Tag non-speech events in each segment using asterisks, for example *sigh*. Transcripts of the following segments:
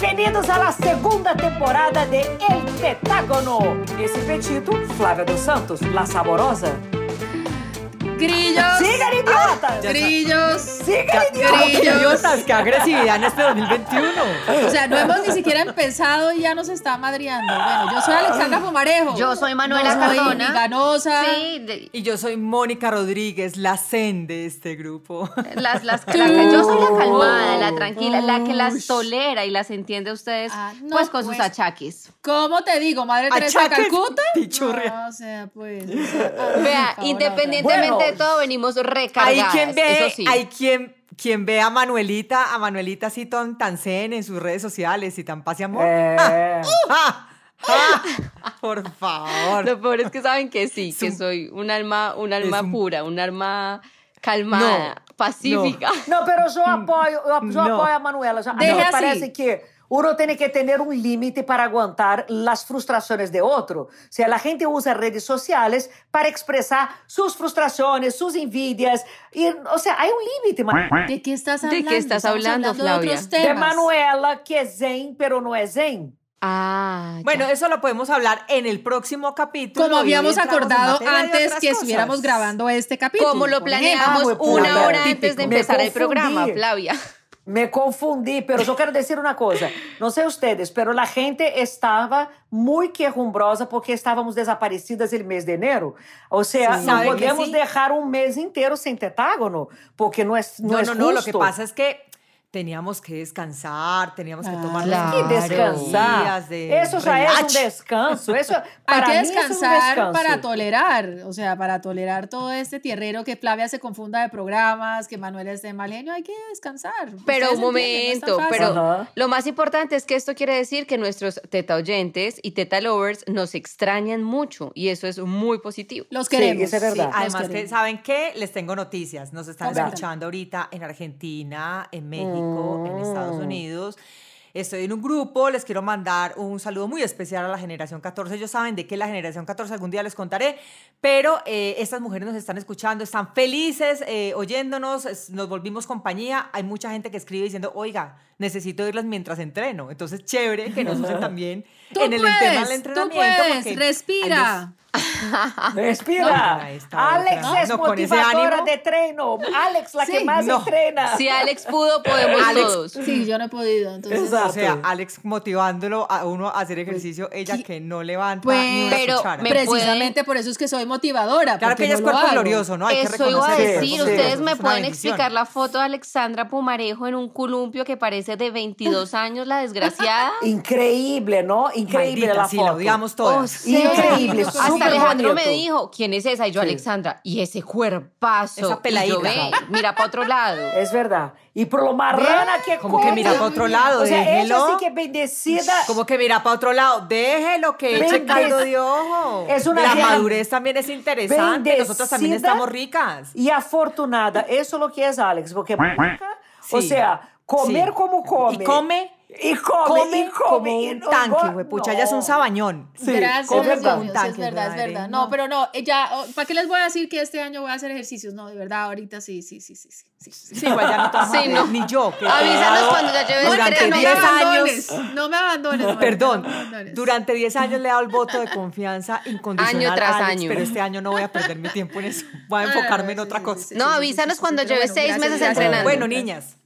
Bem-vindos à segunda temporada de El Tetágono. Esse petito, Flávia dos Santos, La Saborosa. Grillos. ¡Sigan, idiotas! Grillos. ¡Sigan, idiotas! ¡Qué agresividad en este 2021! O sea, no hemos ni siquiera empezado y ya nos está madreando. Bueno, yo soy Alexandra Pumarejo. Yo soy Manuela no soy Cardona. ganosa. Sí, de- Y yo soy Mónica Rodríguez, la zen de este grupo. las, las, la- yo soy la calmada, la tranquila, la que las tolera y las entiende a ustedes, Ah, no, pues con sus pues. achaques. ¿Cómo te digo? Madre Teresa de Calcuta. pichurria. No, o sea, pues. o sea, Vea, independientemente Bueno. de todo, venimos Hay recargadas. quien ve, eso sí. hay quien, quien ve a Manuelita, a Manuelita así tan, tan zen en sus redes sociales y tan paz y amor. É. ¡Ah! ¡Ah! Por favor. Lo peor es que saben que sí, que un- soy un alma, un alma un- pura, un alma calmada, pacífica. Não, pero eu apoio, eu, eu apoio a Manuela. A me así. parece que uno tiene que tener un límite para aguantar las frustraciones de otro. O sea, la gente usa redes sociales para expresar sus frustraciones, sus envidias. Y, o sea, hay un límite, ¿De qué estás ¿De hablando? qué estás hablando, de Flavia? De. Manuela, que es zen, pero no es zen. Ah, ya. Bueno, eso lo podemos hablar en el próximo capítulo. Como habíamos acordado de antes que cosas. estuviéramos grabando este capítulo. como lo planeamos Ah, una hora antes de empezar el programa. Flavia. Me confundí, pero yo quiero decir una cosa. No sé ustedes, pero la gente estaba muy quejumbrosa porque estábamos desaparecidas el mes de enero. O sea, Sí. no ¿Sabe que podemos sí? dejar un mes entero sin tetágono, porque no es, no No, es no, no, lo que justo. pasa es que teníamos que descansar, teníamos que tomar Claro. que unos descansar. días de Eso ya es un relax. descanso. Eso, *laughs* Hay para que es un descansar descanso. para tolerar, o sea, para tolerar todo este tierrero que Flavia se confunda de programas, que Manuel esté de mal genio, hay que descansar. Pero un no momento, pero Ajá. lo más importante es que esto quiere decir que nuestros teta oyentes y teta lovers nos extrañan mucho y eso es muy positivo. Los Sí, queremos. eso es verdad. Además que. ¿saben qué? Les tengo noticias. Nos están escuchando ahorita en Argentina, en México, en Estados Mm. Unidos. Estoy en un grupo, les quiero mandar un saludo muy especial a la generación 14. Ellos saben de qué la generación 14 algún día les contaré, pero eh, estas mujeres nos están escuchando, están felices eh, oyéndonos, es- nos volvimos compañía. Hay mucha gente que escribe diciendo, oiga, necesito oírlas mientras entreno. Entonces, chévere que nos usen *laughs* también Tú en el puedes, tema del tú entrenamiento. puedes, porque hay respira. *laughs* Respira. No, ahí está Alex otra. es No, motivadora ánimo. de treino. Alex, la que Sí, más no. entrena. Si Alex pudo, podemos Alex- todos. Sí, yo no he podido, entonces. Exacto. O sea, Alex motivándolo a uno a hacer ejercicio, ella qui- que no levanta Pues, ni una pero cuchara. me- Precisamente por eso es que soy motivadora. Claro porque que ella no es cuerpo glorioso, ¿no? Hay que iba a. Sí, decir, sí, ustedes es me pueden bendición. explicar la foto de Alexandra Pumarejo en un columpio que parece de 22 *laughs* años, la desgraciada. Increíble, ¿no? Increíble Maldita, la sí, foto. la odiamos O todas. sea, Increíble, Hasta Alejandro me dijo, ¿quién es esa? Y yo, Sí. Alexandra, y ese cuerpazo. Esa Y yo, peladita. "Ve, mira para otro lado. Es verdad. Y por lo marrana que Como que mira para otro lado, O sea, ella déjelo. sí que bendecida. Como que mira para otro lado, déjelo que eche caldo de ojo. Es una la madurez también es interesante. Nosotros también estamos ricas. Y afortunada. Eso es lo que es Alex. Porque, o sea, comer Sí. como come. Y come, Y come, come y come. como y un no- tanque, no- güeypucha. Ella es un no. sabañón. Sí, Gracias, come Dios como un tanque, es verdad, es verdad. no. No, pero no, ya, ¿para qué les voy a decir que este año voy a hacer ejercicios? No, de verdad, ahorita sí, sí, sí, sí, sí. sí, sí. Sí, igual ya no a Sí, no. ni yo. que Avísanos cuando ya lleves durante tres no me 10 años. no me abandones. Perdón, no me abandones. durante 10 años le he dado el voto de confianza incondicional Año tras Alex, año. pero este año no voy a perder mi tiempo en eso. Voy a enfocarme en Ah, otra sí, cosa. No, avísanos cuando lleves bueno, seis gracias, meses gracias. entrenando. Bueno, niñas,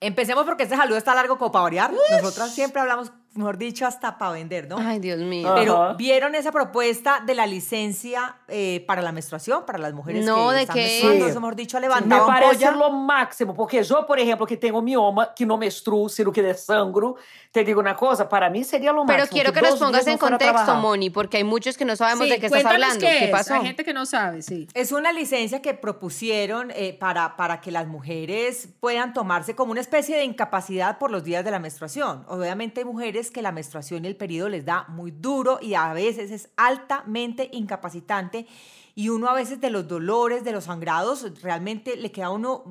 empecemos porque este saludo está largo como para variar. Nosotras siempre hablamos, mejor dicho, hasta para vender, ¿no? Ay, Dios mío. Pero Ajá. vieron esa propuesta de la licencia eh, para la menstruación, para las mujeres No, que ¿de están qué? menstruando, Sí. eso, mejor dicho, Me levantaban parece polla. lo máximo, porque yo, por ejemplo, que tengo mioma, que no menstruo, sino que desangro, te digo una cosa, para mí sería lo Pero máximo. quiero que nos dos pongas en contexto. Moni, porque hay muchos que no sabemos Sí, de qué estás hablando. qué ¿Qué, es. pasó? Hay gente que no sabe, sí. Es una licencia que propusieron eh, para, para que las mujeres puedan tomarse como una especie de incapacidad por los días de la menstruación. Obviamente hay mujeres que la menstruación y el periodo les da muy duro y a veces es altamente incapacitante y uno a veces de los dolores, de los sangrados, realmente le queda a uno,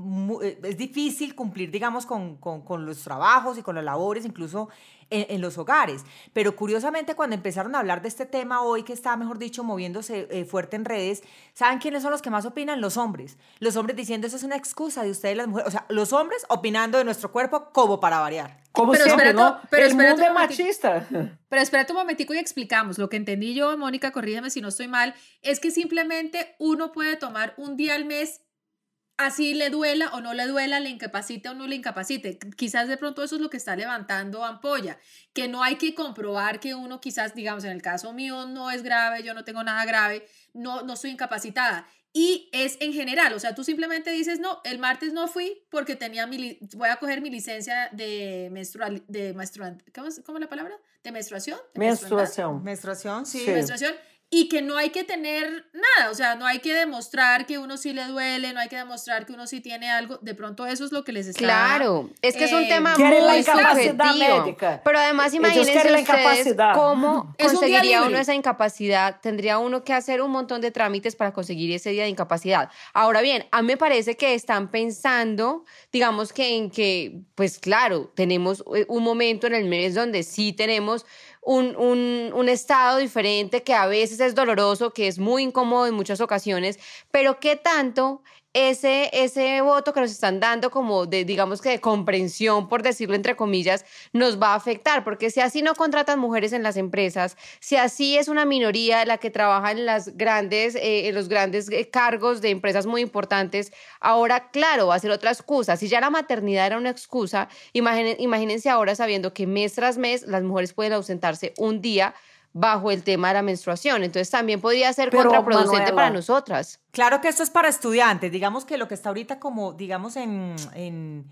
eh, es difícil cumplir, digamos, con, con- con los trabajos y con las labores, incluso en, los hogares. Pero curiosamente, cuando empezaron a hablar de este tema hoy, que está, mejor dicho, moviéndose eh, fuerte en redes, ¿saben quiénes son los que más opinan? Los hombres. Los hombres diciendo, eso es una excusa de ustedes las mujeres. O sea, los hombres opinando de nuestro cuerpo como para variar. Como pero siempre, ¿no? Pero el mundo es machista. Pero espérate un momentico y explicamos. Lo que entendí yo, Mónica, corrígeme si no estoy mal, es que simplemente uno puede tomar un día al mes así le duela o no le duela, le incapacite o no le incapacite. Quizás de pronto eso es lo que está levantando ampolla, que no hay que comprobar que uno quizás, digamos, en el caso mío no es grave, yo no tengo nada grave, no, no estoy incapacitada. Y es en general, o sea, tú simplemente dices, no, el martes no fui porque tenía mi, voy a coger mi licencia de menstrual, de menstruante, ¿cómo es, la palabra? ¿De menstruación? menstruación. Menstruación, sí. sí. Menstruación y que no hay que tener nada, o sea, no hay que demostrar que uno sí le duele, no hay que demostrar que uno sí tiene algo, de pronto eso es lo que les está... Claro, es que es un eh, tema muy subjetivo, pero además imagínense ustedes cómo conseguiría uno esa incapacidad, tendría uno que hacer un montón de trámites para conseguir ese día de incapacidad. Ahora bien, a mí me parece que están pensando, digamos que en que, pues claro, tenemos eh, un momento en el mes donde sí tenemos un, un, un, estado diferente que a veces es doloroso, que es muy incómodo en muchas ocasiones, pero ¿qué tanto ese, ese voto que nos están dando como de, digamos que de comprensión, por decirlo entre comillas, nos va a afectar, porque si así no contratan mujeres en las empresas, si así es una minoría la que trabaja en, las grandes, eh, en los grandes eh, cargos de empresas muy importantes, ahora, claro, va a ser otra excusa. Si ya la maternidad era una excusa, imagínense ahora sabiendo que mes tras mes las mujeres pueden ausentarse un día bajo el tema de la menstruación. Entonces también podría ser contraproducente para nosotras. Claro que esto es para estudiantes. Digamos que lo que está ahorita como, digamos, en, en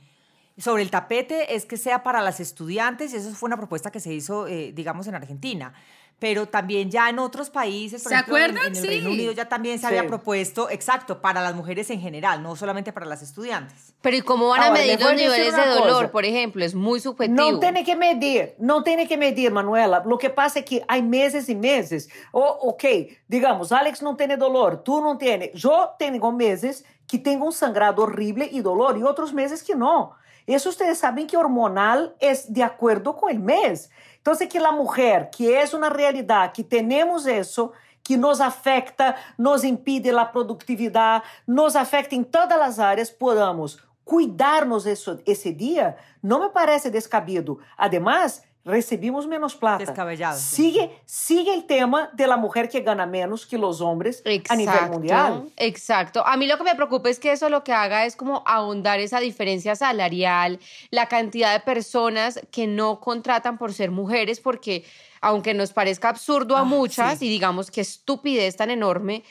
sobre el tapete es que sea para las estudiantes y eso fue una propuesta que se hizo, eh, digamos, en Argentina pero también ya en otros países, por ¿Se ejemplo, acuerdan? En, el Reino Unido ya también se había propuesto, exacto, para las mujeres en general, no solamente para las estudiantes. Pero ¿y cómo van a medir los niveles de dolor, por ejemplo? Es muy subjetivo. No tiene que medir, no tiene que medir, Manuela. Lo que pasa es que hay meses y meses. Oh, ok, digamos, Alex no tiene dolor, tú no tienes. Yo tengo meses que tengo un sangrado horrible y dolor y otros meses que no. Eso ustedes saben que hormonal es de acuerdo con el mes. Entonces, que la mujer, que es una realidad, que tenemos eso, que nos afecta, nos impide la productividad, nos afecta en todas las áreas, podamos cuidarnos eso, ese día, no me parece descabido. Además, recibimos menos plata. Descabellado. Sigue, sigue el tema de la mujer que gana menos que los hombres a nivel mundial. Exacto. A mí lo que me preocupa es que eso lo que haga es como ahondar esa diferencia salarial, la cantidad de personas que no contratan por ser mujeres, porque aunque nos parezca absurdo a ah, muchas y digamos que estupidez tan enorme,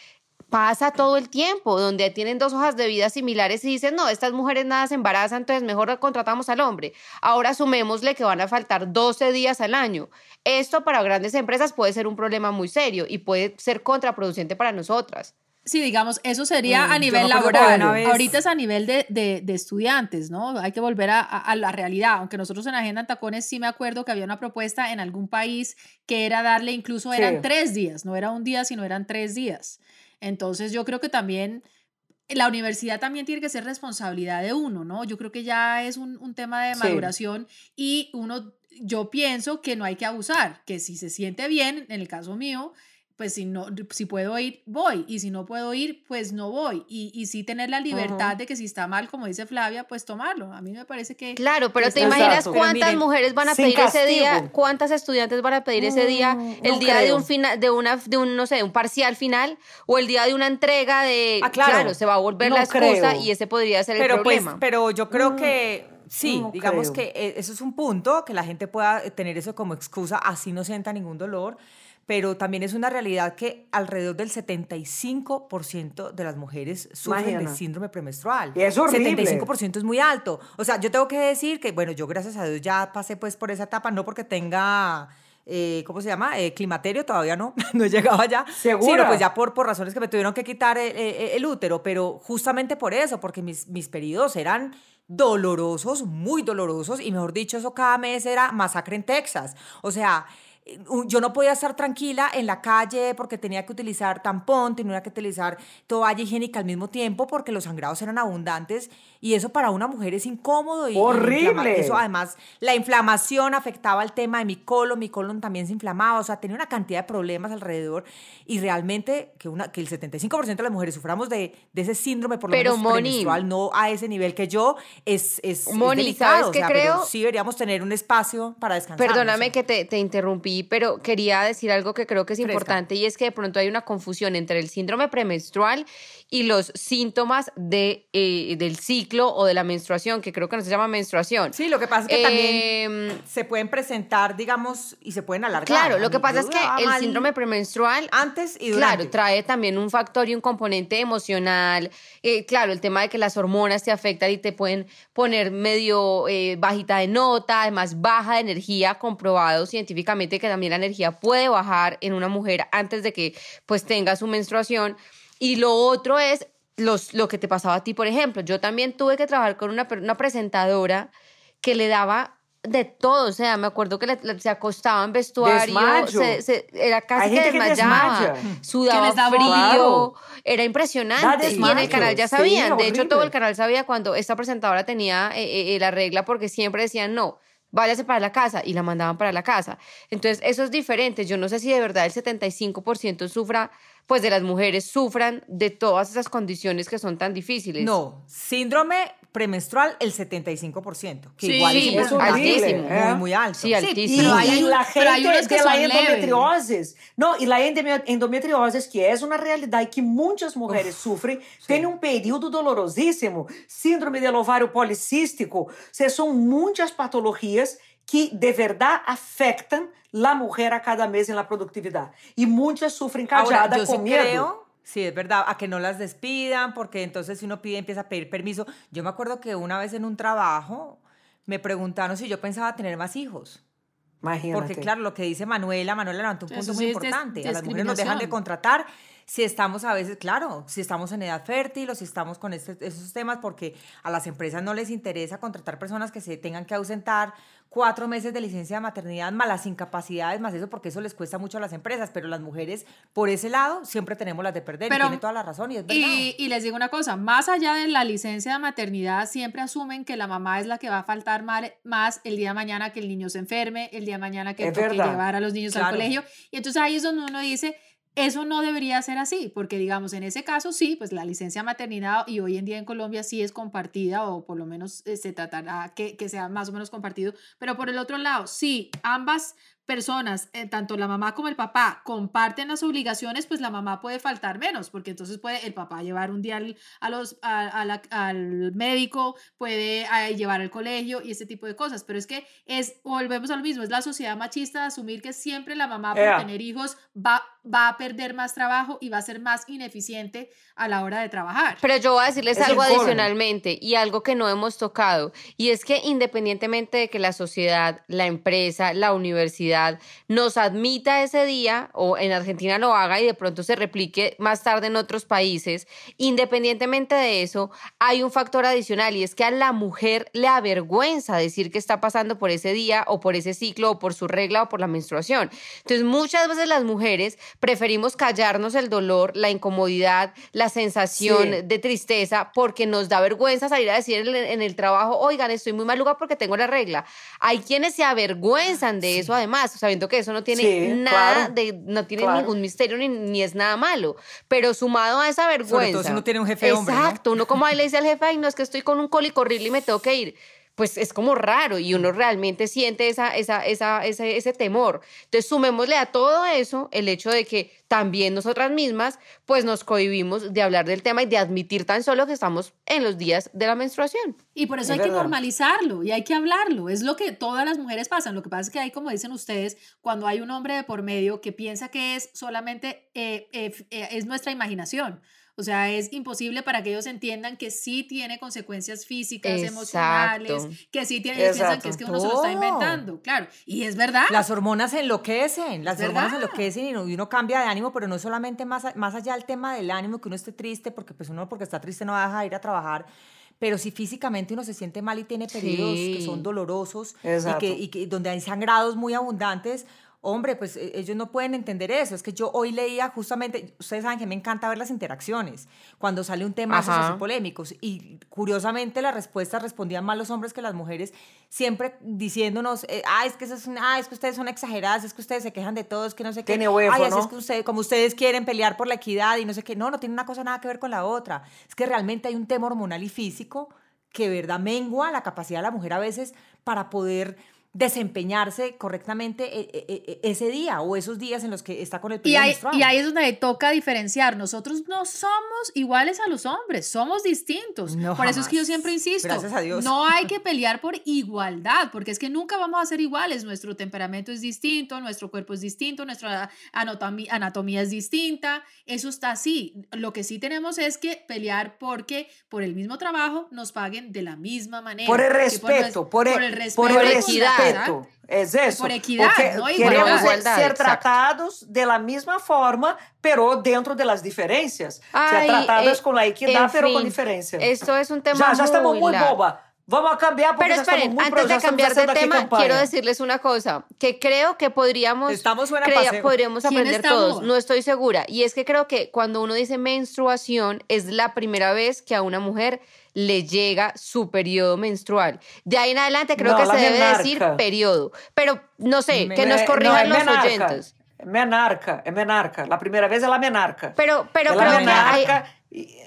pasa todo el tiempo, donde tienen dos hojas de vida similares y dicen, no, estas mujeres nada se embarazan, entonces mejor contratamos al hombre. Ahora sumémosle que van a faltar 12 días al año. Esto para grandes empresas puede ser un problema muy serio y puede ser contraproducente para nosotras. Sí, digamos, eso sería a mm, nivel laboral. Ahorita es a nivel de, de, estudiantes, ¿no? Hay que volver a, a, la realidad. Aunque nosotros en Agenda Tacones sí me acuerdo que había una propuesta en algún país que era darle, incluso eran tres días, no era un día, sino eran tres días. Entonces yo creo que también la universidad también tiene que ser responsabilidad de uno, ¿no? Yo creo que ya es un, tema de maduración y uno, yo pienso que no hay que abusar, que si se siente bien, en el caso mío, pues si no, si puedo ir, voy, y si no puedo ir, pues no voy, y, y sí tener la libertad de que si está mal, como dice Flavia, pues tomarlo. A mí me parece que... Claro, pero te imaginas cuántas mujeres van a pedir ese día, cuántas estudiantes van a pedir ese día, mm, el día de un final, de una, de un, no sé, un parcial final, o el día de una entrega de... Ah, claro. se va a volver la excusa y ese podría ser pero el pues, problema. pero yo creo mm, que sí, digamos que eh, eso es un punto, que la gente pueda tener eso como excusa, así no sienta ningún dolor pero también es una realidad que alrededor del 75% de las mujeres sufren de síndrome premenstrual. Y es horrible. 75% es muy alto. O sea, yo tengo que decir que, bueno, yo gracias a Dios ya pasé pues por esa etapa, no porque tenga... Eh, ¿cómo se llama? Eh, climaterio, todavía no, *laughs* no he llegado allá. ¿Seguro? Sino pues ya por, por razones que me tuvieron que quitar el, el, útero, pero justamente por eso, porque mis, mis periodos eran dolorosos, muy dolorosos, y mejor dicho, eso cada mes era masacre en Texas. O sea, yo no podía estar tranquila en la calle porque tenía que utilizar tampón, tenía que utilizar toalla higiénica al mismo tiempo porque los sangrados eran abundantes y eso para una mujer es incómodo y horrible. eso además la inflamación afectaba el tema de mi colon, mi colon también se inflamaba, o sea, tenía una cantidad de problemas alrededor y realmente que una que el 75% de las mujeres suframos de, de ese síndrome por lo pero menos premenstrual, no a ese nivel que yo es es, delicado, ¿sabes creo? sí deberíamos tener un espacio para descansar. Perdóname que te, te interrumpí pero quería decir algo que creo que es importante y es que de pronto hay una confusión entre el síndrome premenstrual y los síntomas de, eh, del ciclo o de la menstruación, que creo que no se llama menstruación. Sí, lo que pasa es que también em, se pueden presentar, digamos, y se pueden alargar. Claro, lo que pasa es que el síndrome premenstrual... Antes y durante. Claro, trae también un factor y un componente emocional. Eh, claro, el tema de que las hormonas te afectan y te pueden poner medio eh, bajita de nota, además baja de energía, comprobado científicamente que también la energía puede bajar en una mujer antes de que pues tenga su menstruación. Y lo otro es los, lo que te pasaba a ti, por ejemplo. Yo también tuve que trabajar con una, una presentadora que le daba de todo, o sea, me acuerdo que se acostaba en vestuario, se, era casi que desmayaba, sudaba frío, era impresionante. Y en el canal ya sabían, de hecho todo el canal sabía cuando esta presentadora tenía eh, eh, eh, la regla porque siempre decían no, váyase para la casa y la mandaban para la casa. Entonces, eso es diferente. Yo no sé si de verdad el 75% sufra, pues de las mujeres sufran de todas esas condiciones que son tan difíciles. No, síndrome premenstrual el 75%, que sí, igual es, altísimo, ¿eh? muy, muy alto. Sí, altísimo. Sí, y, la gente de la endometriosis, no, y la endometriosis, que es una realidad y que muchas mujeres sufren, tiene un periodo dolorosísimo, síndrome del ovario policístico, o sea, son muchas patologías que de verdad afectan la mujer a cada mes en la productividad. Y muchas sufren callada con miedo. Sí, es verdad, a que no las despidan, porque entonces si uno pide, empieza a pedir permiso. Yo me acuerdo que una vez en un trabajo me preguntaron si yo pensaba tener más hijos. Imagínate. Porque claro, lo que dice Manuela, Manuela levantó un punto muy importante. a las mujeres nos dejan de contratar si estamos a veces, claro, si estamos en edad fértil o si estamos con este, esos temas, porque a las empresas no les interesa contratar personas que se tengan que ausentar cuatro meses de licencia de maternidad, más las incapacidades, más eso, porque eso les cuesta mucho a las empresas, pero las mujeres, por ese lado, siempre tenemos las de perder, y tiene toda la razón, y es verdad. Y, les digo una cosa, más allá de la licencia de maternidad, siempre asumen que la mamá es la que va a faltar más el día de mañana que el niño se enferme, el día de mañana que toque llevar a los niños al colegio, y entonces ahí es donde uno dice, eso no debería ser así, porque digamos, en ese caso sí, pues la licencia maternidad y hoy en día en Colombia sí es compartida o por lo menos eh, se tratará que, que sea más o menos compartido, pero por el otro lado, sí, ambas personas, eh, tanto la mamá como el papá, comparten las obligaciones, pues la mamá puede faltar menos, porque entonces puede el papá llevar un día al, a los, al médico, puede eh, llevar al colegio y ese tipo de cosas. Pero es que es, volvemos a lo mismo, es la sociedad machista de asumir que siempre la mamá por tener hijos va, va a perder más trabajo y va a ser más ineficiente a la hora de trabajar. Pero yo voy a decirles algo adicionalmente y algo que no hemos tocado, y es que independientemente de que la sociedad, la empresa, la universidad nos admita ese día, o en Argentina lo haga y de pronto se replique más tarde en otros países, independientemente de eso, hay un factor adicional y es que a la mujer le avergüenza decir que está pasando por ese día o por ese ciclo o por su regla o por la menstruación. Entonces muchas veces las mujeres preferimos callarnos el dolor, la incomodidad, la sensación de tristeza porque nos da vergüenza salir a decir en el, trabajo, oigan, estoy muy maluca porque tengo la regla. Hay quienes se avergüenzan de eso además, sabiendo que eso no tiene nada de, no tiene ningún misterio ni, es nada malo, pero sumado a esa vergüenza. Sobre todo si uno tiene un jefe hombre, Exacto, uno como ahí le dice al jefe, ay, no, es que estoy con un cólico horrible y me tengo que ir pues es como raro y uno realmente siente esa, esa, esa, ese, ese temor. Entonces, sumémosle a todo eso el hecho de que también nosotras mismas, pues nos cohibimos de hablar del tema y de admitir tan solo que estamos en los días de la menstruación. Y por eso hay que normalizarlo y hay que hablarlo. Es lo que todas las mujeres pasan. Lo que pasa es que hay, como dicen ustedes, cuando hay un hombre de por medio que piensa que es solamente, eh, eh, eh, es nuestra imaginación. O sea, es imposible para que ellos entiendan que sí tiene consecuencias físicas, emocionales, que sí tiene, piensan que es que uno se lo está inventando, claro. Y es verdad. Las hormonas enloquecen, las hormonas enloquecen y uno, cambia de ánimo, pero no solamente más, más allá del tema del ánimo, que uno esté triste, porque pues uno porque está triste no va a dejar ir a trabajar, pero si físicamente uno se siente mal y tiene periodos que son dolorosos y que, y que, donde hay sangrados muy abundantes, hombre, pues e, ellos no pueden entender eso. Es que yo hoy leía justamente, ustedes saben que me encanta ver las interacciones cuando sale un tema así polémicos y curiosamente las respuestas respondían más los hombres que las mujeres, siempre diciéndonos, eh, ah, es que eso es, ah, es que ustedes son exageradas, es que ustedes se quejan de todo, es que no sé qué. Tiene huevo, Ay, ¿no? es que ustedes, como ustedes quieren pelear por la equidad y no sé qué. No, no tiene una cosa nada que ver con la otra. Es que realmente hay un tema hormonal y físico que, verdad, mengua la capacidad de la mujer a veces para poder desempeñarse correctamente e, e, e, ese día o esos días en los que está con el periodo y ahí, y ahí es donde toca diferenciar. Nosotros no somos iguales a los hombres, somos distintos. por eso es que yo siempre insisto, Gracias a Dios. no hay que *laughs* pelear por igualdad, porque es que nunca vamos a ser iguales. Nuestro temperamento es distinto, nuestro cuerpo es distinto, nuestra anatomía, anatomía es distinta. Eso está así. Lo que sí tenemos es que pelear porque por el mismo trabajo nos paguen de la misma manera. Por el respeto, por, el, respeto, por el equidad. Es eso. Por equidad, Porque queremos ser tratados de la misma forma, pero dentro de las diferencias. ser tratados eh, con la equidad, pero con diferencia. Esto es un tema ya, ya estamos muy boba. Vamos a cambiar porque Pero esperen, antes de cambiar de tema, quiero decirles una cosa, que creo que podríamos, Estamos podríamos aprender todos, no estoy segura, y es que creo que cuando uno dice menstruación es la primera vez que a una mujer le llega su periodo menstrual. De ahí en adelante creo que se debe decir periodo. Pero no sé, que nos corrijan los oyentes. Menarca, es menarca. La primera vez es la menarca. Pero, pero hay,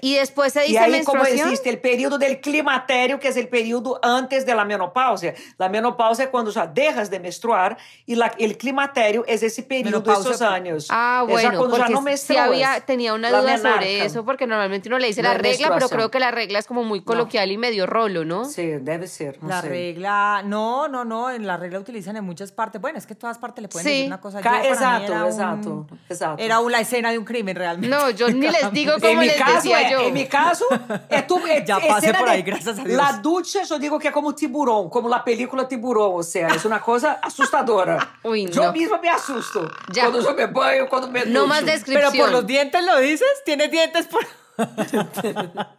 y después se dice y ahí como existe el periodo del climaterio, que es el periodo antes de la menopausia. La menopausia es cuando ya dejas de menstruar y la, el climaterio es ese periodo de esos años. Ah, bueno, porque no si había, tenía una duda sobre eso, porque normalmente uno le dice la, regla, pero creo que la regla es como muy coloquial y medio rolo, ¿no? Sí, debe ser. la regla, no, no, no, en la regla utilizan en muchas partes. Bueno, es que todas partes le pueden decir una cosa. Yo, exacto, exacto, exacto. Era una escena de un crimen realmente. No, yo ni les digo *laughs* cómo les En mi caso, é tu, é, Já passei por aí, graças a Deus. La ducha, eu digo que é como tiburão, como na película Tiburão, ou seja, é uma coisa assustadora. *laughs* Uy, no. Yo misma me assusto. Ya. Quando eu me banho, quando me No más descripción. Pero por los dientes lo dices, tiene dientes por...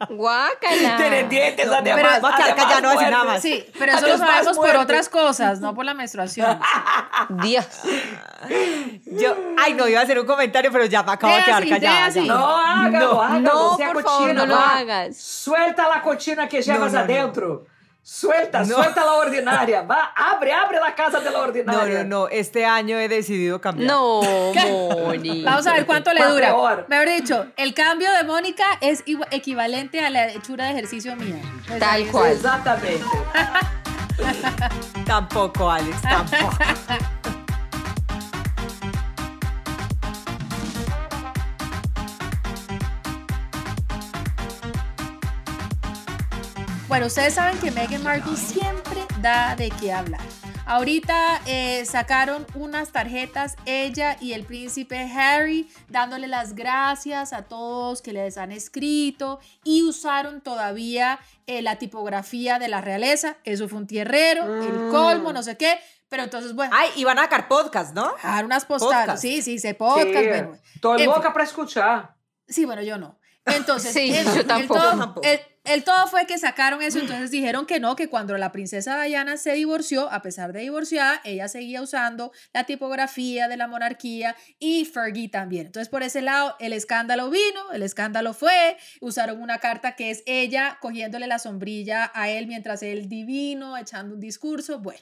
Guácala. Tiene dientes, además. Pero, además, ya no decir nada más. Sí, pero eso lo sabemos por otras cosas, no por la menstruación. *laughs* Dios. Yo, ay, no, iba a hacer un comentario, pero ya me acabo de quedar callada. No, hágalo, no, hágalo. No, por favor, no lo hagas. Suelta la cochina que llevas no, no, adentro. No. Suelta, suelta la ordinaria. Va, abre, abre la casa de la ordinaria. No, no, no. Este año he decidido cambiar. No, *laughs* Moni. Vamos a ver cuánto le dura. Mejor dicho, el cambio de Mónica es equivalente a la hechura de ejercicio mía. Tal cual. Exactamente. *laughs* tampoco, Alex, tampoco. *laughs* Bueno, ustedes saben que Meghan Markle siempre da de qué hablar. Ahorita eh, sacaron unas tarjetas, ella y el príncipe Harry, dándole las gracias a todos que les han escrito y usaron todavía eh, la tipografía de la realeza. Eso fue un tierrero, el mm. colmo, no sé qué. Pero entonces, bueno. Ay, iban a sacar podcast, ¿no? A unas postales. Sí, sí, se podcast. Sí, bueno. Todo el boca para escuchar. Sí, bueno, yo no. Entonces, *laughs* sí, yo tampoco. El, todo fue que sacaron eso, entonces dijeron que no, que cuando la princesa Diana se divorció, a pesar de divorciada, ella seguía usando la tipografía de la monarquía y Fergie también. Entonces, por ese lado, el escándalo vino, el escándalo fue, usaron una carta que es ella cogiéndole la sombrilla a él mientras él divino, echando un discurso. Bueno,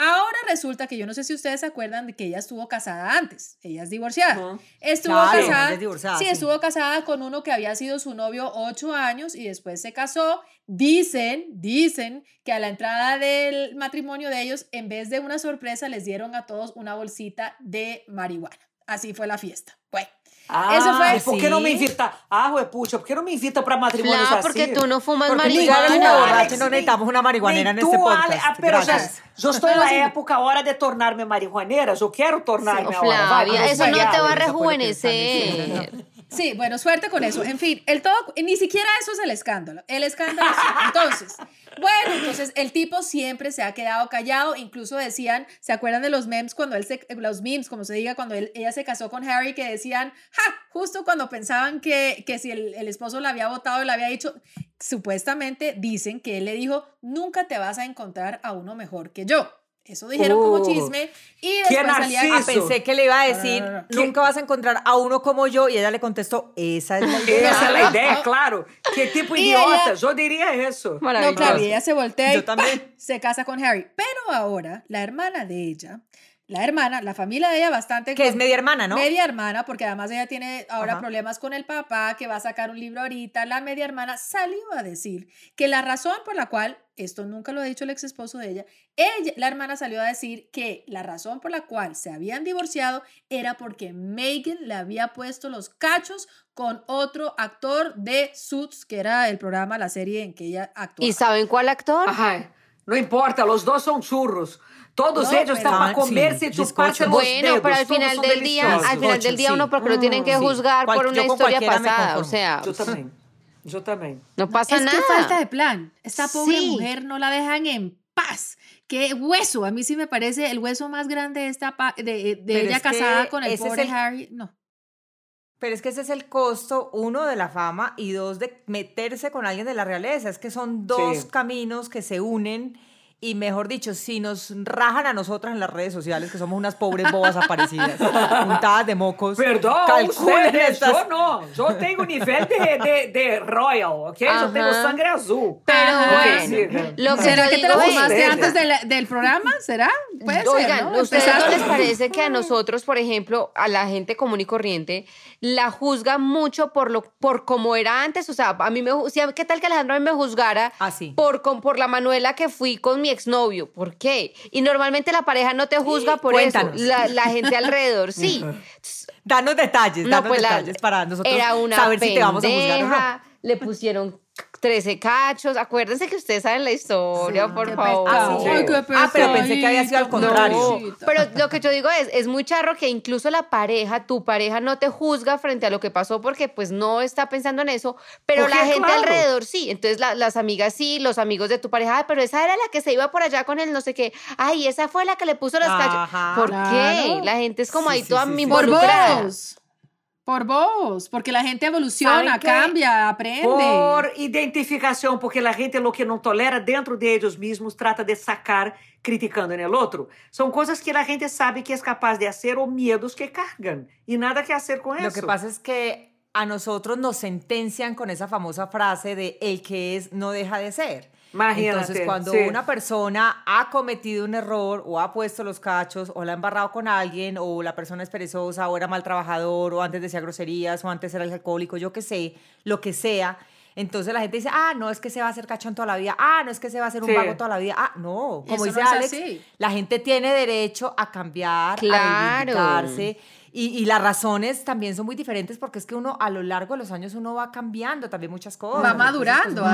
Ahora resulta que yo no sé si ustedes se acuerdan de que ella estuvo casada antes. Ella es divorciada. Estuvo casada. sí, estuvo casada con uno que había sido su novio ocho años y después se casó. Dicen, dicen que a la entrada del matrimonio de ellos, en vez de una sorpresa, les dieron a todos una bolsita de marihuana. Así fue la fiesta. Bueno. Ah, Eso fue. ¿Por qué no me invita? Ah, pucha, ¿por qué no me invita para matrimonio claro, porque tú no fumas marihuana. Tú, no necesitamos una marihuanera en este podcast. Ale, ah, pero ya, yo estoy en la *laughs* época ahora de tornarme marihuanera. Yo quiero tornarme sí, ahora. Flavia, eso no te va a rejuvenecer. Sí, bueno, suerte con eso. En fin, el todo, ni siquiera eso es el escándalo. El escándalo *laughs* Entonces, bueno, entonces el tipo siempre se ha quedado callado. Incluso decían, ¿se acuerdan de los memes cuando él se, los memes, como se diga, cuando él, ella se casó con Harry, que decían, ja, justo cuando pensaban que, que si el, el esposo la había votado, le había dicho, supuestamente dicen que él le dijo, nunca te vas a encontrar a uno mejor que yo. Eso dijeron como uh, chisme. Y después salía... Ah, pensé que le iba a decir, nunca vas a encontrar a uno como yo. Y ella le contestó, esa es la idea. *laughs* esa es la idea, claro. ¿Qué tipo idiota? yo diría eso. No, claro, y ella se voltea y también. *laughs* se casa con Harry. Pero ahora, la hermana de ella la hermana, la familia de ella bastante... Que es media hermana, ¿no? Media hermana, porque además ella tiene ahora problemas con el papá, que va a sacar un libro ahorita. La media hermana salió a decir que la razón por la cual, esto nunca lo ha dicho el ex esposo de ella, ella, la hermana salió a decir que la razón por la cual se habían divorciado era porque Megan le había puesto los cachos con otro actor de Suits, que era el programa, la serie en que ella actuó. ¿Y saben cuál actor? Ajá, no importa, los dos son churros. Todos ellos están para comerse y chuparse los Bueno, pero al final del día, al final del día uno porque lo tienen que juzgar por una historia pasada, o sea. Yo también. Yo también. No pasa nada. Es que falta de plan. Esta pobre mujer no la dejan en paz. Qué hueso. A mí sí me parece el hueso más grande de, esta de, de ella casada con el pobre Harry. No. Pero es que ese es el costo, uno, de la fama y dos, de meterse con alguien de la realeza. Es que son dos caminos que se unen y mejor dicho, si nos rajan a nosotras en las redes sociales, que somos unas pobres bobas aparecidas, *laughs* juntadas de mocos. Perdón, calculen estas... yo no. Yo tengo nivel de, de, de royal, ¿ok? Yo tengo sangre azul. Pero bueno, lo que ¿será que te lo fumaste antes del, del, programa? ¿Será? Puede Oigan, ¿no? ¿ustedes no les parece que a nosotros, por ejemplo, a la gente común y corriente, la juzga mucho por lo por cómo era antes? O sea, a mí me... ¿Qué tal que Alejandro me juzgara ah, por, por la Manuela que fui con mi exnovio. ¿Por qué? Y normalmente la pareja no te juzga por eso. La, gente alrededor, sí. *laughs* danos detalles, no, danos pues detalles para nosotros era una saber si te vamos a juzgar o no. Le pusieron 13 cachos. Acuérdense que ustedes saben la historia, por favor. Ah, ah, pero pensé que había sido al contrario. pero lo que yo digo es, es muy charro que incluso la pareja, tu pareja no te juzga frente a lo que pasó porque pues no está pensando en eso, pero la gente alrededor sí. Entonces las amigas sí, los amigos de tu pareja, pero esa era la que se iba por allá con el no sé qué. Ay, esa fue la que le puso los cachos. ¿Por qué? La gente es como ahí toda mi involucrada. Por vos, porque la gente evoluciona, cambia, aprende. Por identificação, porque a gente lo que não tolera dentro de eles mesmos trata de sacar criticando en el outro. São coisas que a gente sabe que é capaz de fazer ou medos que cargan e nada que fazer com isso. Lo que pasa es que a nosotros nos sentencian con esa famosa frase de el que es no deja de ser. Entonces, cuando una persona ha cometido un error o ha puesto los cachos o la ha embarrado con alguien o la persona es perezosa o era mal trabajador o antes decía groserías o antes era alcohólico, yo qué sé, lo que sea, entonces la gente dice, ah, no es que se va a hacer cachón toda la vida, ah, no es que se va a hacer un vago toda la vida, ah, no, como dice Alex, la gente tiene derecho a cambiar, a reivindicarse y, las razones también son muy diferentes porque es que uno a lo largo de los años uno va cambiando también muchas cosas. Va madurando.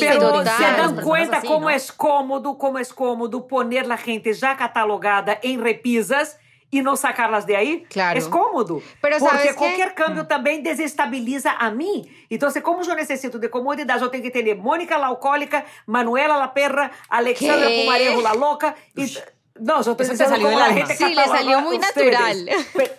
Pero se dan cuenta cómo es cómodo, cómo es cómodo poner la gente ya catalogada en repisas y no sacarlas de ahí. Claro. Es cómodo. Pero porque cualquier cambio mm. también desestabiliza a mí. Entonces, como yo necesito de comodidad, yo tengo que tener Mónica la alcohólica, Manuela la perra, Alexandra Pumarejo la loca. Y, no, yo estoy salió de la gente Sí, le salió muy natural. Pero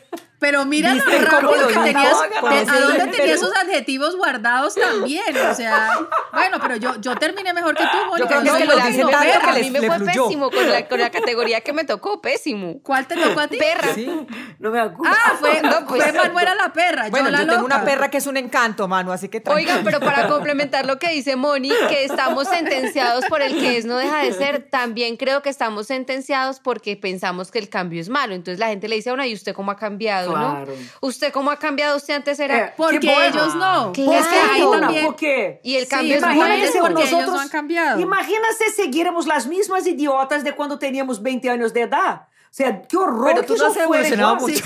mira lo rápido que tenías, a dónde tenías esos adjetivos guardados también, o sea, bueno, pero yo, yo terminé mejor que tú, Mónica. Yo creo que, lo dice tanto a mí me fue pésimo con la, con la categoría que me tocó, pésimo. ¿Cuál te tocó a ti? Perra. Sí. No me acuerdo. Ah, fue, *laughs* no, pues, fue Manuela la perra, bueno, yo la yo tengo una perra que es un encanto, Manu, así que Oigan, pero para complementar lo que dice Moni, que estamos sentenciados por el que es no deja de ser, también creo que estamos sentenciados porque pensamos que el cambio es malo. Entonces la gente le dice a ¿y usted cómo ha cambiado, claro. no? ¿Usted cómo ha cambiado? ¿Usted antes era...? Eh, porque ellos no. Claro. Es que ahí también... ¿Por qué? Y el cambio sí, es bueno porque nosotros, ellos no han cambiado. Imagínate seguiremos las mismas idiotas de cuando teníamos 20 años de edad. O sea, qué horror pero tú que no has *laughs* evolucionado mucho.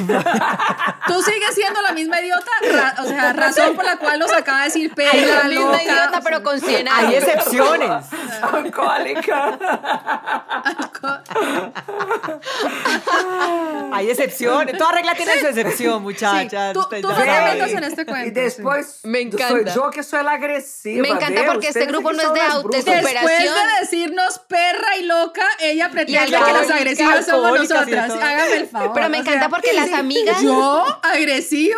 tú sigues siendo la misma idiota, o sea, razón por la cual nos acaba de decir perra, la misma idiota, pero con 100 años. Hay excepciones. Alcohólica. Hay excepciones. Toda regla tiene su excepción, muchachas. tú, tú no te en este cuento. Y después, me encanta. Soy yo que soy la agresiva. Me encanta porque este grupo no es de autosuperación. Después de decirnos perra y loca, ella pretende que las agresivas somos nosotras. Hágame el favor. Pero me encanta porque las amigas. ¿Yo? ¿Agresiva?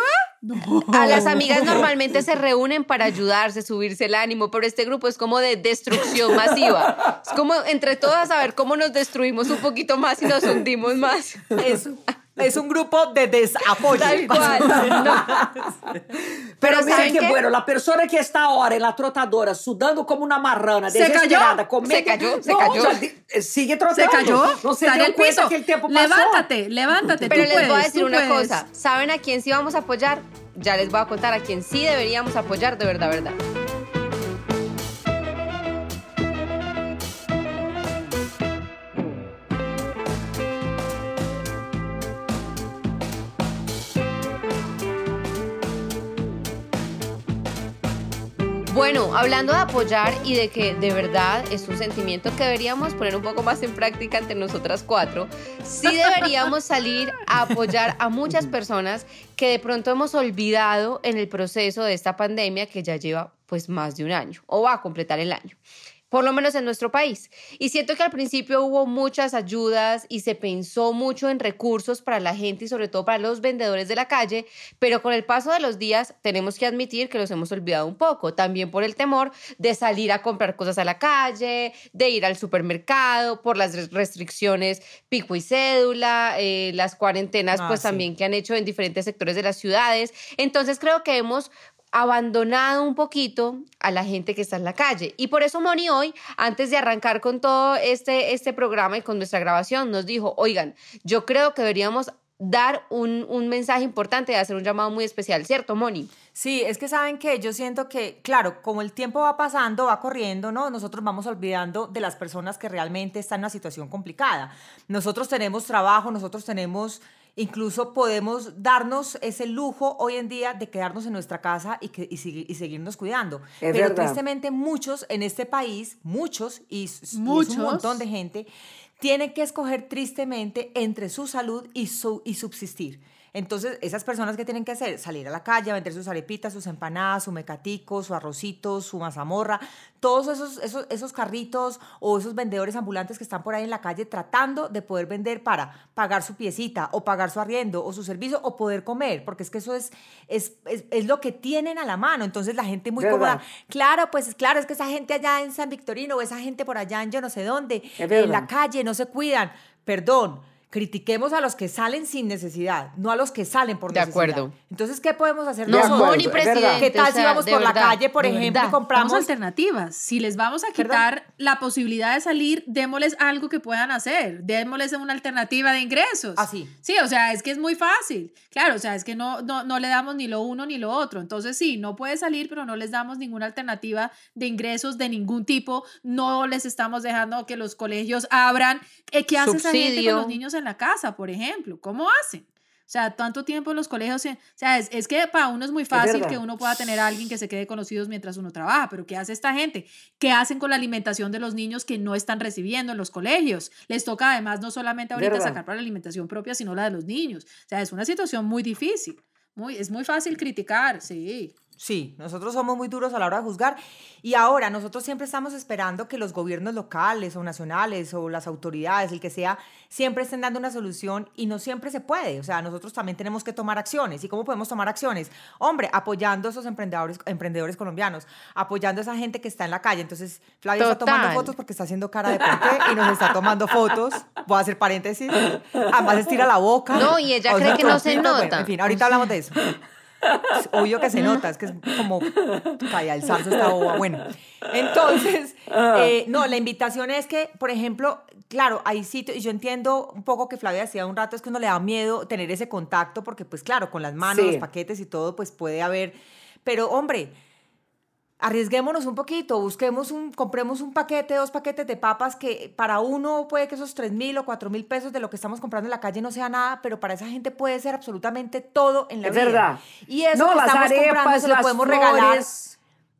A las amigas normalmente se reúnen para ayudarse, subirse el ánimo, pero este grupo es como de destrucción masiva. Es como entre todas a ver cómo nos destruimos un poquito más y nos hundimos más. Eso. Es un grupo de desapoyo. Tal cual. Pero, miren que bueno, la persona que está ahora en la trotadora sudando como una marrana, se desesperada, cayó, se cayó, se cayó. Eh, sigue trotando. Se cayó. No se dio el piso. que el tiempo pasó. Levántate, levántate. Pero les voy a decir una cosa. ¿Saben a quién sí vamos a apoyar? Ya les voy a contar a quién sí deberíamos apoyar de verdad, verdad. Bueno, hablando de apoyar y de que de verdad es un sentimiento que deberíamos poner un poco más en práctica entre nosotras cuatro, sí deberíamos *laughs* salir a apoyar a muchas personas que de pronto hemos olvidado en el proceso de esta pandemia que ya lleva pues más de un año o va a completar el año por lo menos en nuestro país. Y siento que al principio hubo muchas ayudas y se pensó mucho en recursos para la gente y sobre todo para los vendedores de la calle, pero con el paso de los días tenemos que admitir que los hemos olvidado un poco, también por el temor de salir a comprar cosas a la calle, de ir al supermercado, por las restricciones pico y cédula, eh, las cuarentenas ah, pues también que han hecho en diferentes sectores de las ciudades. Entonces creo que hemos abandonado un poquito a la gente que está en la calle. Y por eso Moni hoy, antes de arrancar con todo este, este programa y con nuestra grabación, nos dijo, oigan, yo creo que deberíamos dar un, un mensaje importante hacer un llamado muy especial, ¿cierto, Moni? Sí, es que saben que yo siento que, claro, como el tiempo va pasando, va corriendo, ¿no? Nosotros vamos olvidando de las personas que realmente están en una situación complicada. Nosotros tenemos trabajo, nosotros tenemos Incluso podemos darnos ese lujo hoy en día de quedarnos en nuestra casa y, que, y, seguirnos cuidando. Pero tristemente muchos en este país, muchos y, muchos. un montón de gente, tienen que escoger tristemente entre su salud y, su, y subsistir. Entonces, esas personas que tienen que hacer, salir a la calle vender sus arepitas, sus empanadas, su mecatico, su arrocito, su mazamorra, todos esos, esos, esos carritos o esos vendedores ambulantes que están por ahí en la calle tratando de poder vender para pagar su piecita o pagar su arriendo o su servicio o poder comer, porque es que eso es, es, es, lo que tienen a la mano. Entonces, la gente muy cómoda, claro, pues claro, es que esa gente allá en San Victorino o esa gente por allá en yo no sé dónde, en la calle, no se cuidan. Perdón, critiquemos a los que salen sin necesidad, no a los que salen por necesidad. De acuerdo. Entonces, ¿qué podemos hacer no, nosotros? Ni presidente, ¿Qué tal si vamos por la calle, por ejemplo, y compramos alternativas? Si les vamos a quitar la posibilidad de salir, démosles algo que puedan hacer, démosles una alternativa de ingresos. Así. Sí, o sea, es que es muy fácil. Claro, o sea, es que no, no, no le damos ni lo uno ni lo otro. Entonces, sí, no puede salir, pero no les damos ninguna alternativa de ingresos de ningún tipo. No les estamos dejando que los colegios abran. Eh, ¿Qué hace esa gente con los niños en la casa, por ejemplo. ¿Cómo hacen? O sea, tanto tiempo en los colegios, o sea, es, que para uno es muy fácil que uno pueda tener a alguien que se quede conocidos mientras uno trabaja, pero ¿qué hace esta gente? ¿Qué hacen con la alimentación de los niños que no están recibiendo en los colegios? Les toca además no solamente ahorita sacar para la alimentación propia, sino la de los niños. O sea, es una situación muy difícil. Muy, es muy fácil criticar, sí. Sí, nosotros somos muy duros a la hora de juzgar y ahora nosotros siempre estamos esperando que los gobiernos locales o nacionales o las autoridades, el que sea, siempre estén dando una solución y no siempre se puede. O sea, nosotros también tenemos que tomar acciones. ¿Y cómo podemos tomar acciones? Hombre, apoyando a esos emprendedores, emprendedores colombianos, apoyando a esa gente que está en la calle. Entonces, Flavia está tomando fotos porque está haciendo cara de porqué y nos está tomando fotos. Voy a hacer paréntesis. Además, estira la boca. No, y ella cree que no se nota. en fin, ahorita hablamos de eso. Obvio que se nota, es que es como calla el salso está boba. Bueno, entonces, ah. eh, no, la invitación es que, por ejemplo, claro, hay sitios, y yo entiendo un poco que Flavia decía un rato, es que uno le da miedo tener ese contacto, porque pues claro, con las manos, los paquetes y todo, pues puede haber, pero hombre, arriesguémonos un poquito, busquemos un, compremos un paquete, dos paquetes de papas que para uno puede que esos tres mil o cuatro mil pesos de lo que estamos comprando en la calle no sea nada, pero para esa gente puede ser absolutamente todo en la es vida. verdad. Y eso que estamos comprando se lo podemos regalar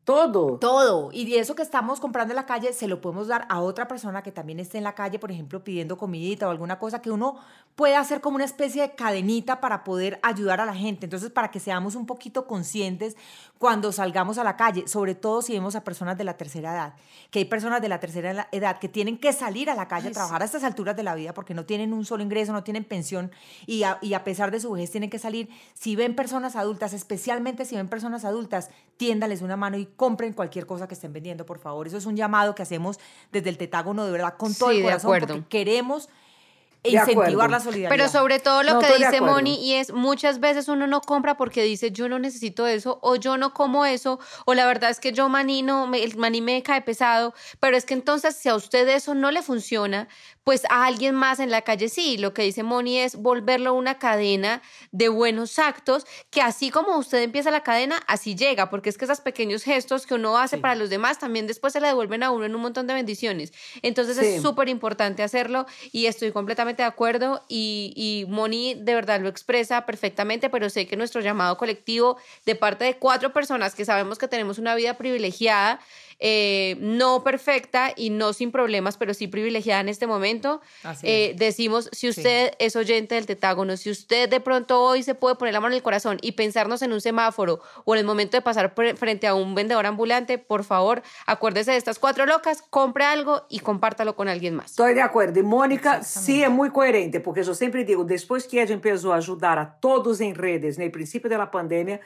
Todo. Todo. Y eso que estamos comprando en la calle se lo podemos dar a otra persona que también esté en la calle, por ejemplo, pidiendo comidita o alguna cosa que uno puede hacer como una especie de cadenita para poder ayudar a la gente. Entonces, para que seamos un poquito conscientes cuando salgamos a la calle, sobre todo si vemos a personas de la tercera edad, que hay personas de la tercera edad que tienen que salir a la calle a trabajar a estas alturas de la vida porque no tienen un solo ingreso, no tienen pensión y a, y a pesar de su vejez tienen que salir. Si ven personas adultas, especialmente si ven personas adultas, tiéndales una mano y compren cualquier cosa que estén vendiendo, por favor. Eso es un llamado que hacemos desde el tetágono de verdad con todo el corazón porque queremos incentivar la solidaridad. Pero sobre todo lo que dice Moni y es muchas veces uno no compra porque dice yo no necesito eso o yo no como eso o la verdad es que yo maní no, el maní me cae pesado, pero es que entonces si a usted eso no le funciona, pues a alguien más en la calle sí. Lo que dice Moni es volverlo una cadena de buenos actos que así como usted empieza la cadena, así llega, porque es que esos pequeños gestos que uno hace para los demás también después se le devuelven a uno en un montón de bendiciones. Entonces es súper importante hacerlo y estoy completamente de acuerdo y, y Moni de verdad lo expresa perfectamente, pero sé que nuestro llamado colectivo de parte de cuatro personas que sabemos que tenemos una vida privilegiada, eh, no perfecta y no sin problemas, pero sí privilegiada en este momento. Eh, decimos, si usted es oyente del tetágono, si usted de pronto hoy se puede poner la mano en el corazón y pensarnos en un semáforo o en el momento de pasar frente a un vendedor ambulante, por favor, acuérdese de estas cuatro locas, compre algo y compártalo con alguien más. Estoy de acuerdo. Y Mónica sí es muy coherente, porque yo siempre digo, después que ella empezó a ayudar a todos en redes en el principio de la pandemia,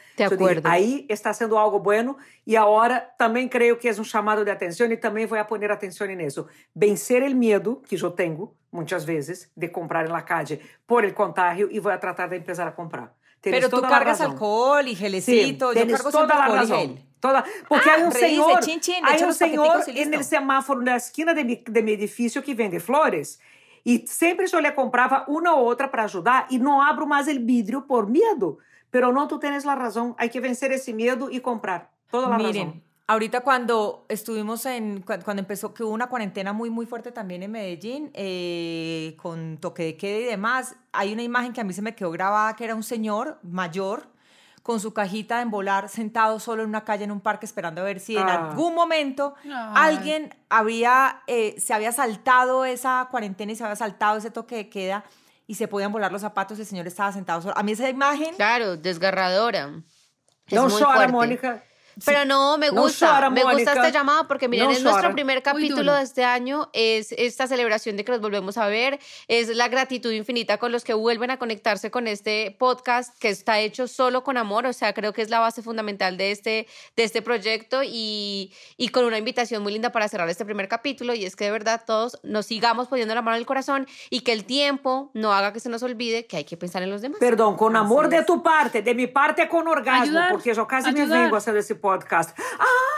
ahí está haciendo algo bueno y ahora también creo que es un chamado de atenção e também vou a poner atenção nisso. Vencer o medo que eu tenho, muitas vezes, de comprar na calle por el contágio e vou a tratar de empezar a comprar. Tienes Pero tú cargas alcohol y gelecito, sí, yo cargo toda la razón. Toda, porque ah, hay un señor, chin, chin, hay un señor en el semáforo na esquina de mi, de mi edificio que vende flores e sempre eu lhe comprava uma ou outra para ajudar e não abro mais o vidro por medo. Pero não, tu tens a razão, há que vencer esse medo e comprar. Toda a razão. Ahorita cuando estuvimos en, cuando empezó, que hubo una cuarentena muy, muy fuerte también en Medellín, eh, con toque de queda y demás, hay una imagen que a mí se me quedó grabada, que era un señor mayor con su cajita de embolar sentado solo en una calle, en un parque, esperando a ver si en ah. algún momento alguien había, eh, se había saltado esa cuarentena y se había saltado ese toque de queda y se podían volar los zapatos, el señor estaba sentado solo. A mí esa imagen... Claro, desgarradora. no llora, Mónica. Pero no, me gusta, me gusta esta llamada porque miren, es nuestro primer capítulo de este año, es esta celebración de que nos volvemos a ver, es la gratitud infinita con los que vuelven a conectarse con este podcast que está hecho solo con amor, o sea, creo que es la base fundamental de este, de este proyecto y, y con una invitación muy linda para cerrar este primer capítulo y es que de verdad todos nos sigamos poniendo la mano en el corazón y que el tiempo no haga que se nos olvide que hay que pensar en los demás. Perdón, con amor de tu parte, de mi parte con orgasmo, porque yo casi me vengo a hacer ese podcast podcast.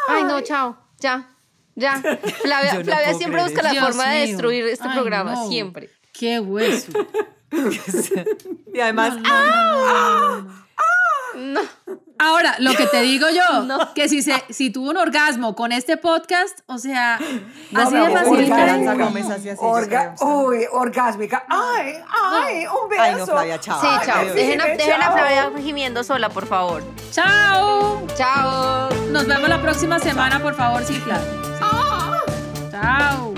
¡Ay, no, chao! Ya, ya. *laughs* Flavia, Flavia siempre busca la forma de destruir este programa, siempre. ¡Qué hueso! *laughs* y además... ¡ah! No. Ahora, lo que te digo yo, *laughs* que si, se, si tuvo un orgasmo con este podcast, o sea, así de fácil. Orga, uy, orgásmica. Ay, ay, un beso. Ay, no, Flavia, chao. Sí, chao. Dejen, a, dejen a Flavia gimiendo sola, por favor. Chao. Chao. Nos vemos la próxima semana, por favor, sí, claro. Ah. Chao.